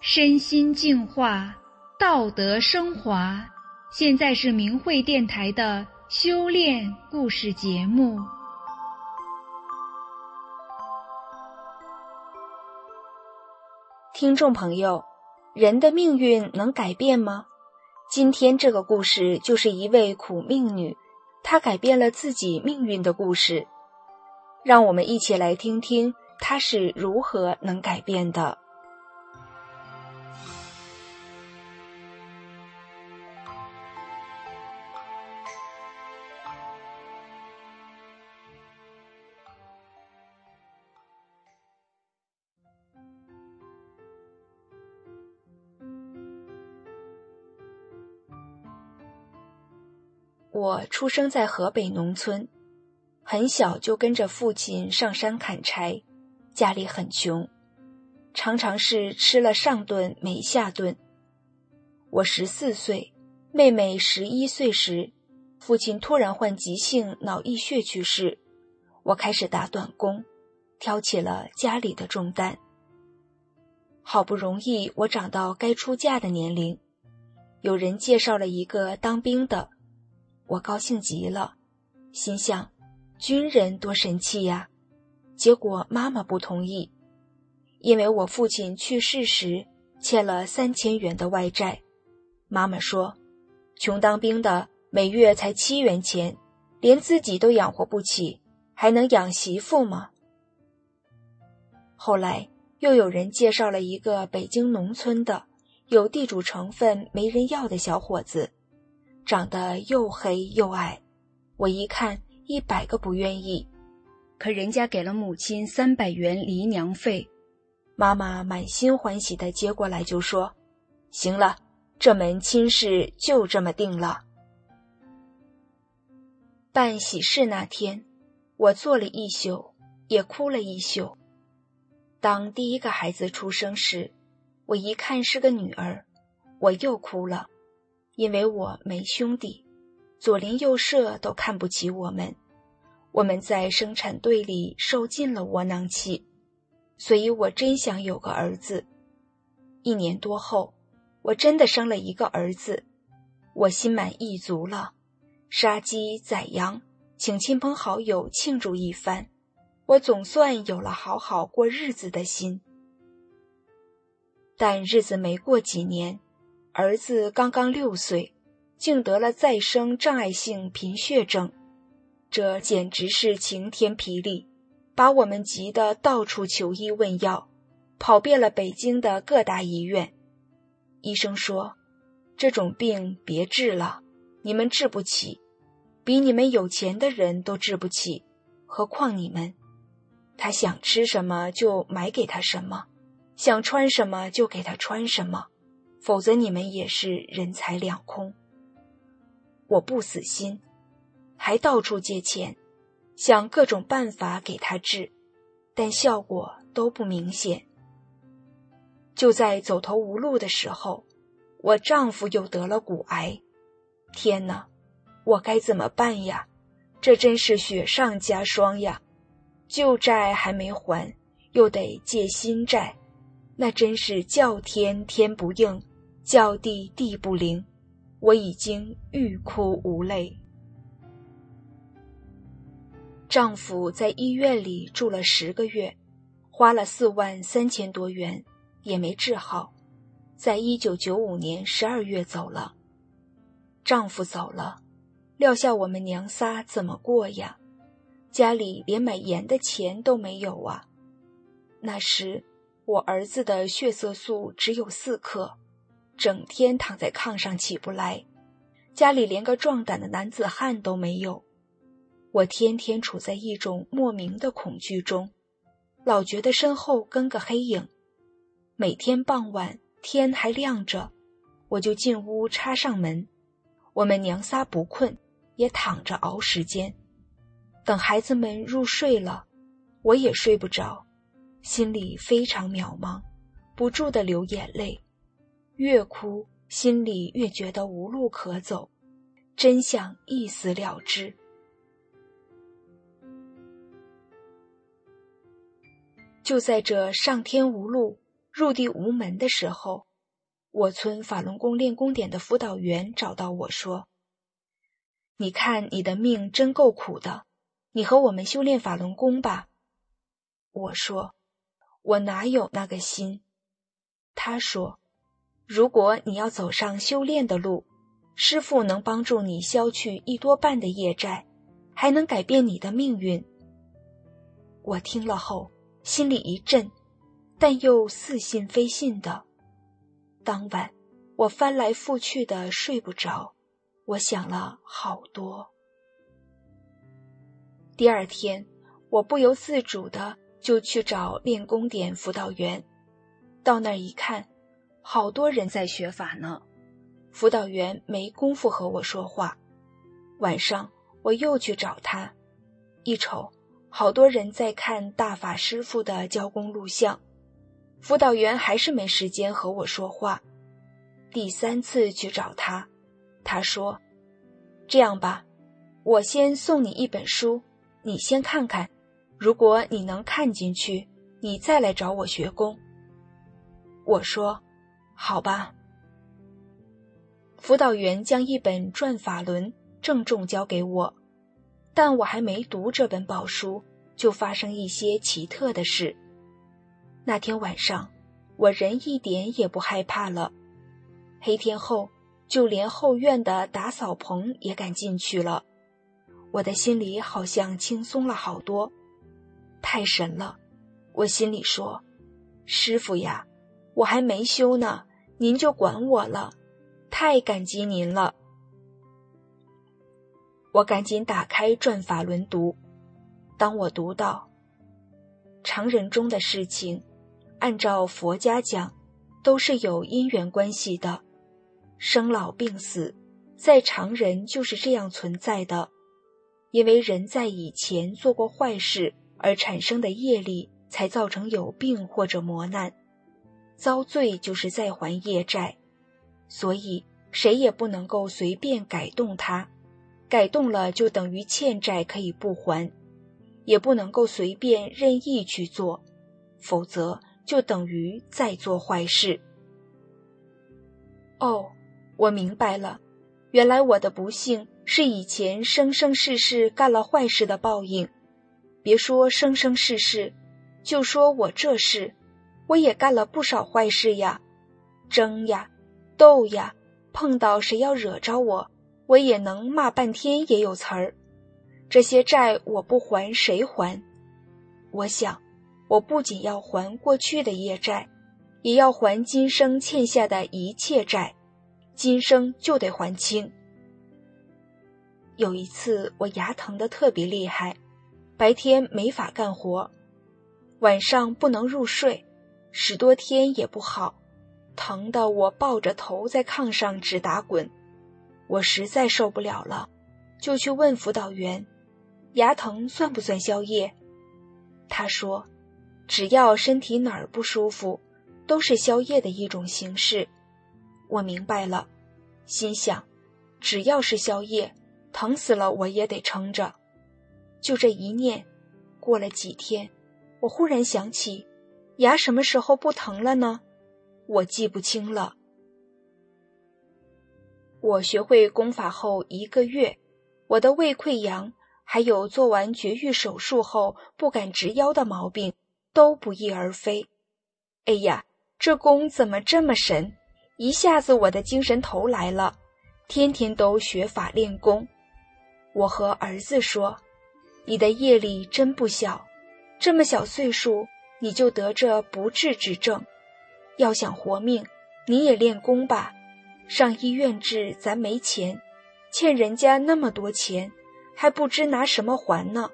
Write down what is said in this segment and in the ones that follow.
身心净化，道德升华。现在是明慧电台的修炼故事节目。听众朋友，人的命运能改变吗？今天这个故事就是一位苦命女，她改变了自己命运的故事。让我们一起来听听她是如何能改变的。我出生在河北农村，很小就跟着父亲上山砍柴，家里很穷，常常是吃了上顿没下顿。我十四岁，妹妹十一岁时，父亲突然患急性脑溢血去世，我开始打短工，挑起了家里的重担。好不容易我长到该出嫁的年龄，有人介绍了一个当兵的。我高兴极了，心想，军人多神气呀！结果妈妈不同意，因为我父亲去世时欠了三千元的外债。妈妈说：“穷当兵的每月才七元钱，连自己都养活不起，还能养媳妇吗？”后来又有人介绍了一个北京农村的有地主成分、没人要的小伙子。长得又黑又矮，我一看一百个不愿意，可人家给了母亲三百元离娘费，妈妈满心欢喜的接过来就说：“行了，这门亲事就这么定了。”办喜事那天，我坐了一宿，也哭了一宿。当第一个孩子出生时，我一看是个女儿，我又哭了。因为我没兄弟，左邻右舍都看不起我们，我们在生产队里受尽了窝囊气，所以我真想有个儿子。一年多后，我真的生了一个儿子，我心满意足了，杀鸡宰羊，请亲朋好友庆祝一番，我总算有了好好过日子的心。但日子没过几年。儿子刚刚六岁，竟得了再生障碍性贫血症，这简直是晴天霹雳，把我们急得到处求医问药，跑遍了北京的各大医院。医生说：“这种病别治了，你们治不起，比你们有钱的人都治不起，何况你们？他想吃什么就买给他什么，想穿什么就给他穿什么。”否则你们也是人财两空。我不死心，还到处借钱，想各种办法给他治，但效果都不明显。就在走投无路的时候，我丈夫又得了骨癌。天哪，我该怎么办呀？这真是雪上加霜呀！旧债还没还，又得借新债，那真是叫天天不应。叫地地不灵，我已经欲哭无泪。丈夫在医院里住了十个月，花了四万三千多元，也没治好，在一九九五年十二月走了。丈夫走了，撂下我们娘仨怎么过呀？家里连买盐的钱都没有啊！那时我儿子的血色素只有四克。整天躺在炕上起不来，家里连个壮胆的男子汉都没有。我天天处在一种莫名的恐惧中，老觉得身后跟个黑影。每天傍晚天还亮着，我就进屋插上门。我们娘仨不困，也躺着熬时间。等孩子们入睡了，我也睡不着，心里非常渺茫，不住的流眼泪。越哭，心里越觉得无路可走，真想一死了之。就在这上天无路、入地无门的时候，我村法轮功练功点的辅导员找到我说：“你看你的命真够苦的，你和我们修炼法轮功吧。”我说：“我哪有那个心？”他说：“如果你要走上修炼的路，师傅能帮助你消去一多半的业债，还能改变你的命运。”我听了后心里一震。但又似信非信的。当晚，我翻来覆去的睡不着，我想了好多。第二天，我不由自主的就去找练功点辅导员。到那儿一看，好多人在学法呢，辅导员没工夫和我说话。晚上，我又去找他，一瞅，好多人在看大法师傅的教功录像。辅导员还是没时间和我说话。第三次去找他，他说：“这样吧，我先送你一本书，你先看看。如果你能看进去，你再来找我学功。”我说：“好吧。”辅导员将一本《转法轮》郑重交给我，但我还没读这本宝书，就发生一些奇特的事。那天晚上，我人一点也不害怕了。黑天后，就连后院的打扫棚也敢进去了。我的心里好像轻松了好多，太神了！我心里说：“师傅呀，我还没修呢，您就管我了，太感激您了。”我赶紧打开《转法轮》读。当我读到常人中的事情。按照佛家讲，都是有因缘关系的，生老病死，在常人就是这样存在的。因为人在以前做过坏事而产生的业力，才造成有病或者磨难，遭罪就是在还业债，所以谁也不能够随便改动它，改动了就等于欠债可以不还，也不能够随便任意去做，否则。就等于在做坏事。哦，我明白了，原来我的不幸是以前生生世世干了坏事的报应。别说生生世世，就说我这事，我也干了不少坏事呀，争呀，斗呀，碰到谁要惹着我，我也能骂半天也有词儿。这些债我不还，谁还？我想。我不仅要还过去的业债，也要还今生欠下的一切债，今生就得还清。有一次我牙疼的特别厉害，白天没法干活，晚上不能入睡，十多天也不好，疼得我抱着头在炕上直打滚。我实在受不了了，就去问辅导员：“牙疼算不算宵夜？”他说。只要身体哪儿不舒服，都是宵夜的一种形式。我明白了，心想，只要是宵夜，疼死了我也得撑着。就这一念，过了几天，我忽然想起，牙什么时候不疼了呢？我记不清了。我学会功法后一个月，我的胃溃疡，还有做完绝育手术后不敢直腰的毛病。都不翼而飞。哎呀，这功怎么这么神？一下子我的精神头来了，天天都学法练功。我和儿子说：“你的业力真不小，这么小岁数你就得这不治之症。要想活命，你也练功吧。上医院治咱没钱，欠人家那么多钱，还不知拿什么还呢。”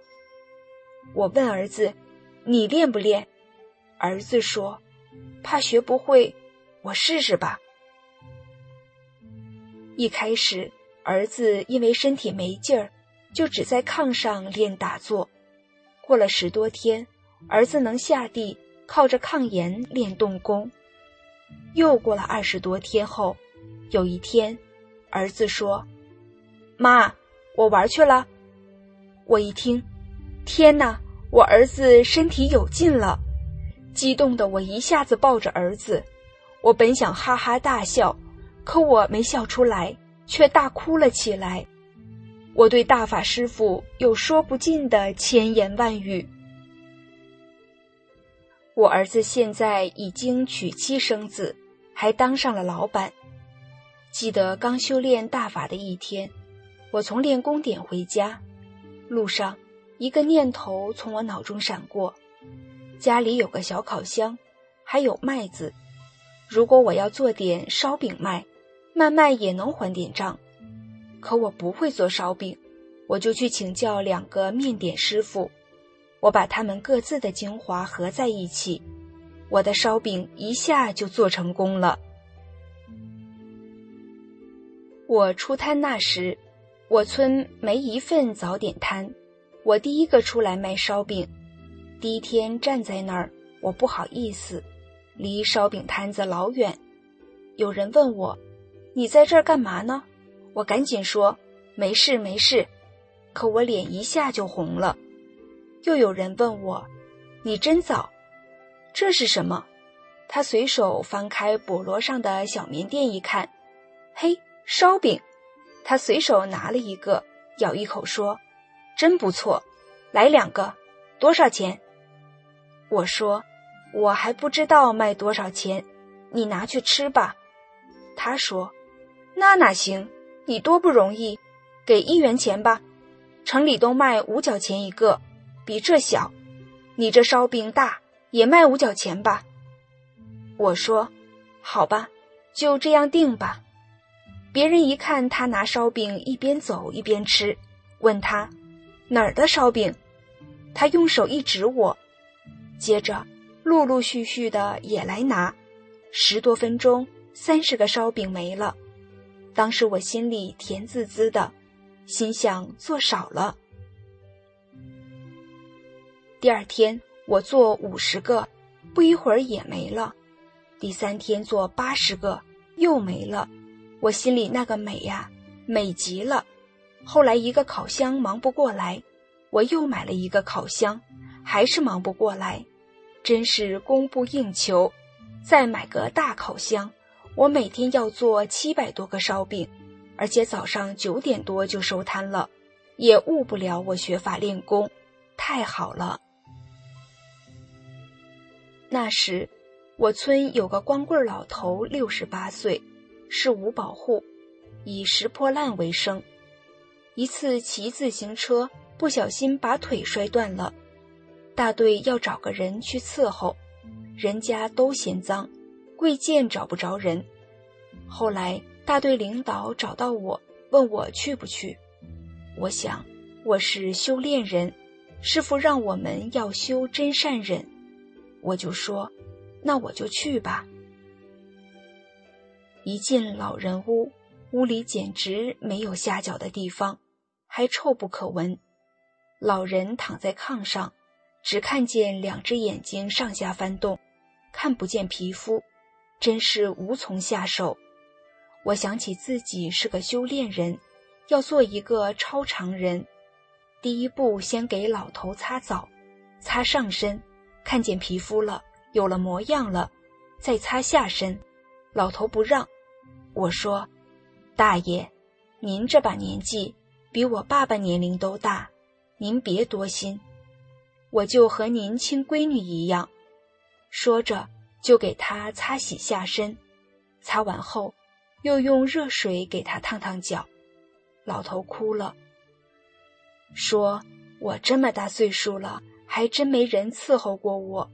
我问儿子。你练不练？儿子说：“怕学不会，我试试吧。”一开始，儿子因为身体没劲儿，就只在炕上练打坐。过了十多天，儿子能下地，靠着炕沿练动功。又过了二十多天后，有一天，儿子说：“妈，我玩去了。”我一听，天哪！我儿子身体有劲了，激动的我一下子抱着儿子，我本想哈哈大笑，可我没笑出来，却大哭了起来。我对大法师父有说不尽的千言万语。我儿子现在已经娶妻生子，还当上了老板。记得刚修炼大法的一天，我从练功点回家，路上一个念头从我脑中闪过：家里有个小烤箱，还有麦子，如果我要做点烧饼卖，慢慢也能还点账。可我不会做烧饼，我就去请教两个面点师傅。我把它们各自的精华合在一起，我的烧饼一下就做成功了。我出摊那时，我村没一份早点摊，我第一个出来卖烧饼。第一天站在那儿，我不好意思，离烧饼摊子老远。有人问我：“你在这儿干嘛呢？”我赶紧说没事没事，可我脸一下就红了。又有人问我：“你真早，这是什么？”他随手翻开菠萝上的小棉垫一看，嘿，烧饼。他随手拿了一个，咬一口说：“真不错，来两个，多少钱？”我说：“我还不知道卖多少钱，你拿去吃吧。”他说：“那哪行？”你多不容易，给一元钱吧。城里都卖五角钱一个，比这小。你这烧饼大，也卖五角钱吧。我说，好吧，就这样定吧。别人一看他拿烧饼一边走一边吃，问他哪儿的烧饼，他用手一指我，接着陆陆续续的也来拿，十多分钟，三十个烧饼没了。当时我心里甜滋滋的，心想做少了。第二天我做五十个，不一会儿也没了。第三天做八十个，又没了。我心里那个美呀，美极了。后来一个烤箱忙不过来，我又买了一个烤箱，还是忙不过来，真是供不应求。再买个大烤箱。我每天要做七百多个烧饼，而且早上九点多就收摊了，也误不了我学法练功，太好了。那时，我村有个光棍老头，六十八岁，是五保户，以拾破烂为生。一次骑自行车不小心把腿摔断了，大队要找个人去伺候，人家都嫌脏。贵贱找不着人，后来大队领导找到我，问我去不去。我想我是修炼人，师傅让我们要修真善忍，我就说，那我就去吧。一进老人屋，屋里简直没有下脚的地方，还臭不可闻。老人躺在炕上，只看见两只眼睛上下翻动，看不见皮肤。真是无从下手。我想起自己是个修炼人，要做一个超常人。第一步，先给老头擦澡，擦上身，看见皮肤了，有了模样了，再擦下身。老头不让，我说：“大爷，您这把年纪比我爸爸年龄都大，您别多心，我就和您亲闺女一样。”说着。就给他擦洗下身，擦完后，又用热水给他烫烫脚。老头哭了，说：“我这么大岁数了，还真没人伺候过我，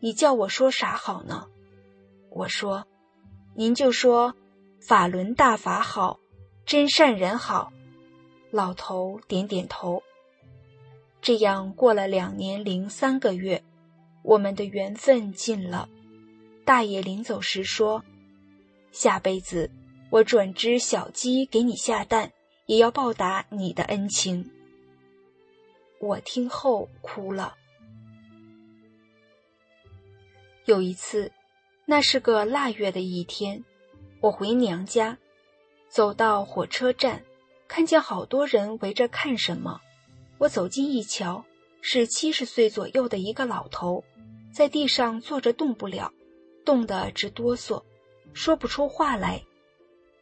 你叫我说啥好呢？”我说：“您就说法轮大法好，真善人好。”老头点点头。这样过了两年零三个月，我们的缘分尽了。大爷临走时说：“下辈子我转只小鸡给你下蛋，也要报答你的恩情。”我听后哭了。有一次，那是个腊月的一天，我回娘家，走到火车站，看见好多人围着看什么。我走近一瞧，是七十岁左右的一个老头。在地上坐着动不了，冻得直哆嗦，说不出话来。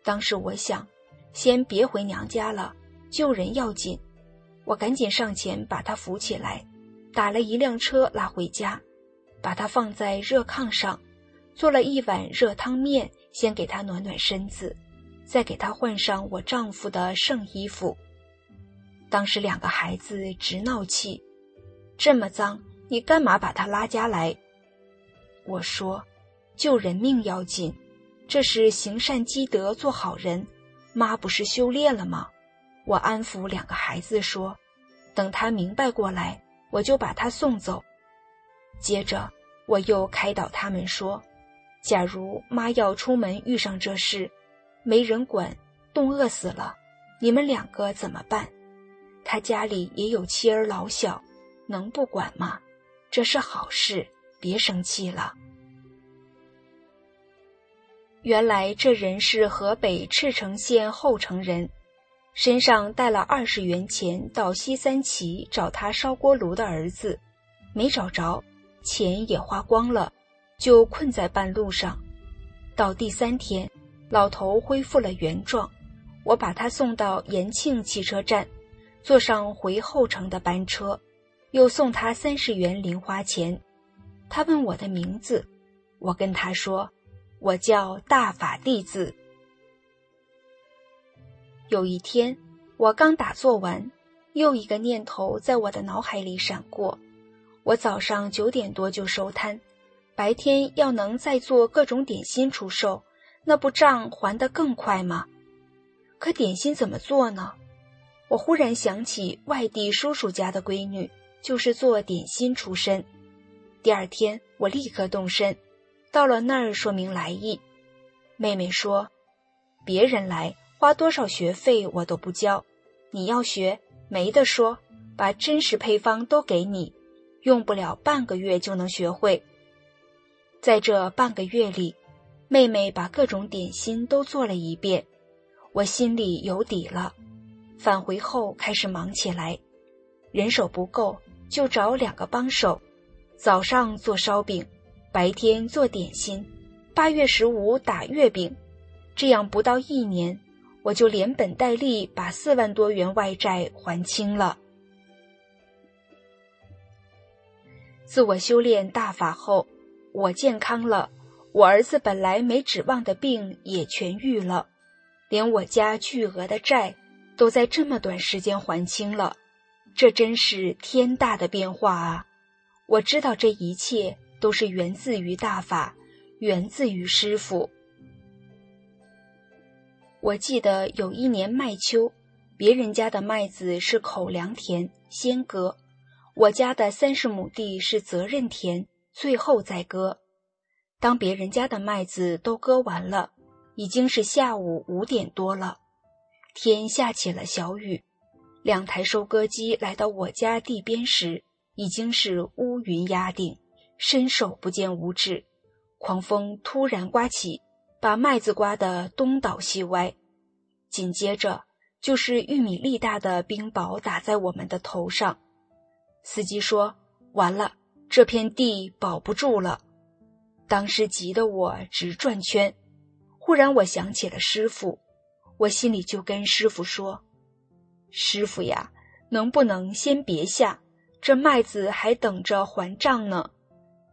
当时我想，先别回娘家了，救人要紧。我赶紧上前把他扶起来，打了一辆车拉回家，把他放在热炕上，做了一碗热汤面，先给他暖暖身子，再给他换上我丈夫的剩衣服。当时两个孩子直闹气，这么脏，你干嘛把他拉家来？我说，救人命要紧，这是行善积德，做好人。妈不是修炼了吗？我安抚两个孩子说：“等他明白过来，我就把他送走。”接着我又开导他们说：“假如妈要出门遇上这事，没人管，冻饿死了，你们两个怎么办？他家里也有妻儿老小，能不管吗？这是好事，别生气了。”原来这人是河北赤城县后城人。身上带了二十元钱，到西三旗找他烧锅炉的儿子，没找着，钱也花光了，就困在半路上。到第三天，老头恢复了原状，我把他送到延庆汽车站，坐上回后城的班车，又送他三十元零花钱。他问我的名字，我跟他说，我叫大法弟子。有一天，我刚打坐完，又一个念头在我的脑海里闪过：我早上九点多就收摊，白天要能再做各种点心出售，那不账还得更快吗？可点心怎么做呢？我忽然想起外地叔叔家的闺女就是做点心出身。第二天，我立刻动身，到了那儿说明来意。妹妹说：“别人来。”花多少学费我都不交，你要学没得说，把真实配方都给你，用不了半个月就能学会。在这半个月里，妹妹把各种点心都做了一遍，我心里有底了。返回后开始忙起来，人手不够就找两个帮手，早上做烧饼，白天做点心，八月十五打月饼，这样不到一年。我就连本带利把四万多元外债还清了。自我修炼大法后，我健康了，我儿子本来没指望的病也痊愈了，连我家巨额的债都在这么短时间还清了，这真是天大的变化啊！我知道这一切都是源自于大法，源自于师傅。我记得有一年麦秋，别人家的麦子是口粮田，先割；我家的三十亩地是责任田，最后再割。当别人家的麦子都割完了，已经是下午五点多了，天下起了小雨。两台收割机来到我家地边时，已经是乌云压顶，伸手不见五指。狂风突然刮起。把麦子刮得东倒西歪，紧接着就是玉米粒大的冰雹打在我们的头上。司机说：“完了，这片地保不住了。”当时急得我直转圈。忽然我想起了师傅，我心里就跟师傅说：“师傅呀，能不能先别下？这麦子还等着还账呢。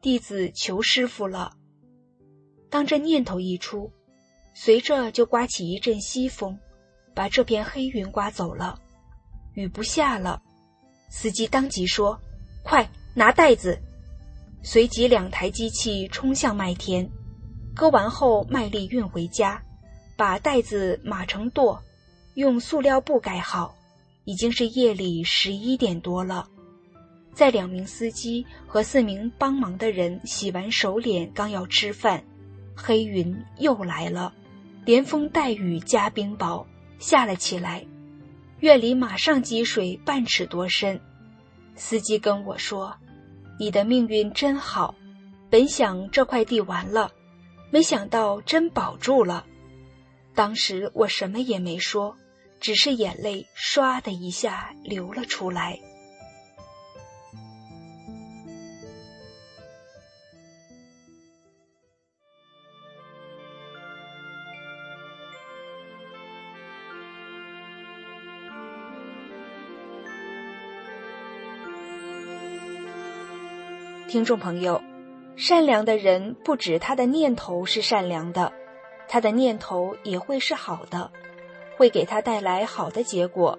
弟子求师傅了。”当这念头一出，随着就刮起一阵西风，把这片黑云刮走了，雨不下了。司机当即说：“快拿袋子！”随即两台机器冲向麦田，割完后卖力运回家，把袋子码成垛，用塑料布盖好。已经是夜里十一点多了，在两名司机和四名帮忙的人洗完手脸，刚要吃饭。黑云又来了，连风带雨加冰雹下了起来，院里马上积水半尺多深。司机跟我说：“你的命运真好，本想这块地完了，没想到真保住了。”当时我什么也没说，只是眼泪唰的一下流了出来。听众朋友，善良的人不止他的念头是善良的，他的念头也会是好的，会给他带来好的结果。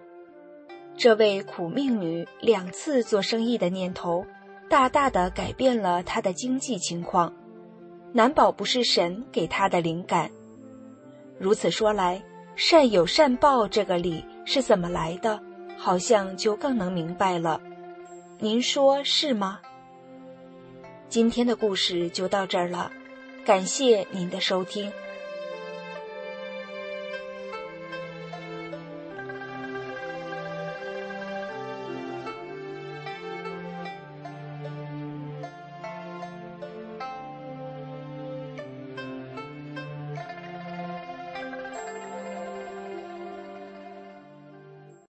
这位苦命女两次做生意的念头，大大的改变了她的经济情况，难保不是神给她的灵感。如此说来，善有善报这个理是怎么来的？好像就更能明白了。您说是吗？今天的故事就到这儿了，感谢您的收听。